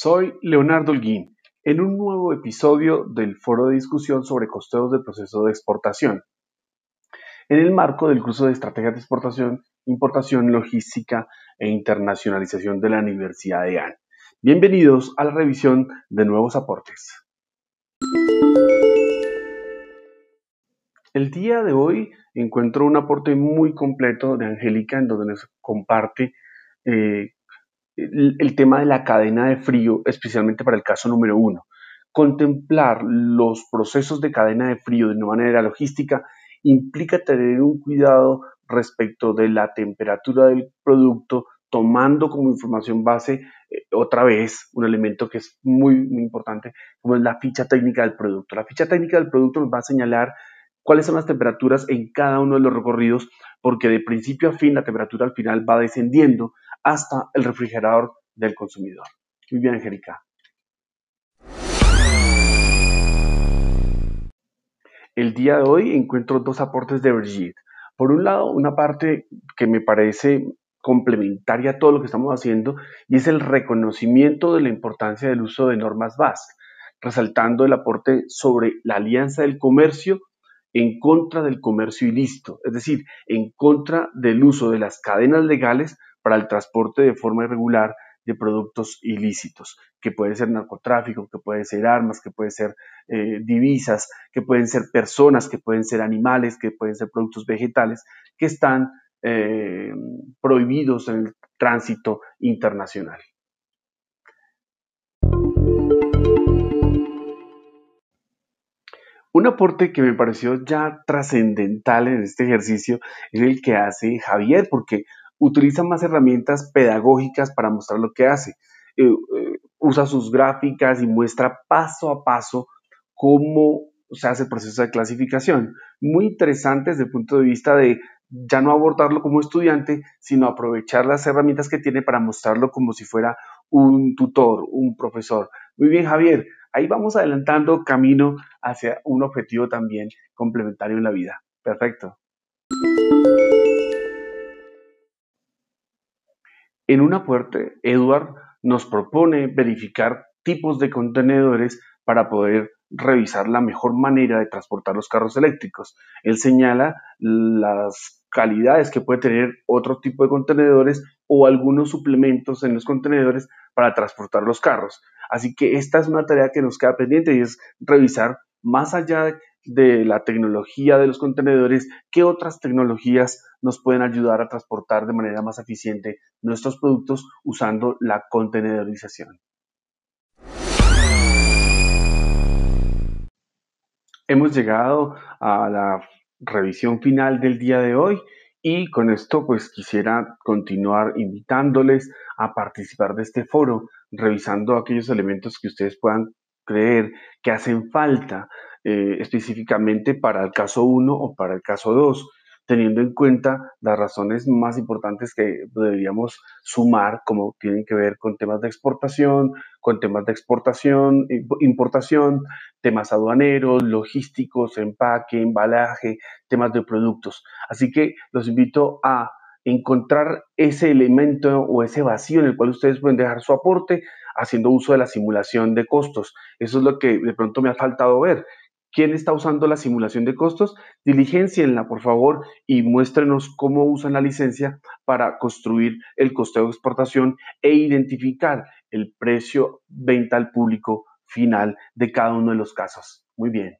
Soy Leonardo Holguín en un nuevo episodio del foro de discusión sobre costeos del proceso de exportación. En el marco del curso de estrategias de exportación, importación, logística e internacionalización de la Universidad de AN. Bienvenidos a la revisión de nuevos aportes. El día de hoy encuentro un aporte muy completo de Angélica en donde nos comparte eh, el, tema de la cadena de frío, especialmente para el caso número uno. Contemplar los procesos de cadena de frío de una manera logística implica tener un cuidado respecto de la temperatura del producto, tomando como información base eh, otra vez un elemento que es muy, muy importante, como es la ficha técnica del producto. La ficha técnica del producto nos va a señalar cuáles son las temperaturas en cada uno de los recorridos, porque de principio a fin la temperatura al final va descendiendo hasta el refrigerador del consumidor. Muy bien, Angélica. El día de hoy encuentro dos aportes de Brigitte. Por un lado, una parte que me parece complementaria a todo lo que estamos haciendo y es el reconocimiento de la importancia del uso de normas BASC, resaltando el aporte sobre la alianza del comercio en contra del comercio ilícito, es decir, en contra del uso de las cadenas legales para el transporte de forma irregular de productos ilícitos, que puede ser narcotráfico, que puede ser armas, que puede ser eh, divisas, que pueden ser personas, que pueden ser animales, que pueden ser productos vegetales, que están eh, prohibidos en el tránsito internacional. Un aporte que me pareció ya trascendental en este ejercicio es el que hace Javier, porque utiliza más herramientas pedagógicas para mostrar lo que hace. Eh, eh, usa sus gráficas y muestra paso a paso cómo se hace el proceso de clasificación. Muy interesante desde el punto de vista de ya no abordarlo como estudiante, sino aprovechar las herramientas que tiene para mostrarlo como si fuera un tutor, un profesor. Muy bien, Javier, ahí vamos adelantando camino hacia un objetivo también complementario en la vida. Perfecto. En una puerta, Edward nos propone verificar tipos de contenedores para poder revisar la mejor manera de transportar los carros eléctricos. Él señala las calidades que puede tener otro tipo de contenedores o algunos suplementos en los contenedores para transportar los carros. Así que esta es una tarea que nos queda pendiente y es revisar más allá de la tecnología de los contenedores, qué otras tecnologías nos pueden ayudar a transportar de manera más eficiente nuestros productos usando la contenedorización. Hemos llegado a la revisión final del día de hoy y con esto pues quisiera continuar invitándoles a participar de este foro, revisando aquellos elementos que ustedes puedan creer que hacen falta eh, específicamente para el caso 1 o para el caso 2 teniendo en cuenta las razones más importantes que deberíamos sumar, como tienen que ver con temas de exportación, con temas de exportación, importación, temas aduaneros, logísticos, empaque, embalaje, temas de productos. Así que los invito a encontrar ese elemento o ese vacío en el cual ustedes pueden dejar su aporte haciendo uso de la simulación de costos. Eso es lo que de pronto me ha faltado ver, ¿Quién está usando la simulación de costos? Diligencienla, por favor, y muéstrenos cómo usan la licencia para construir el costeo de exportación e identificar el precio venta al público final de cada uno de los casos. Muy bien.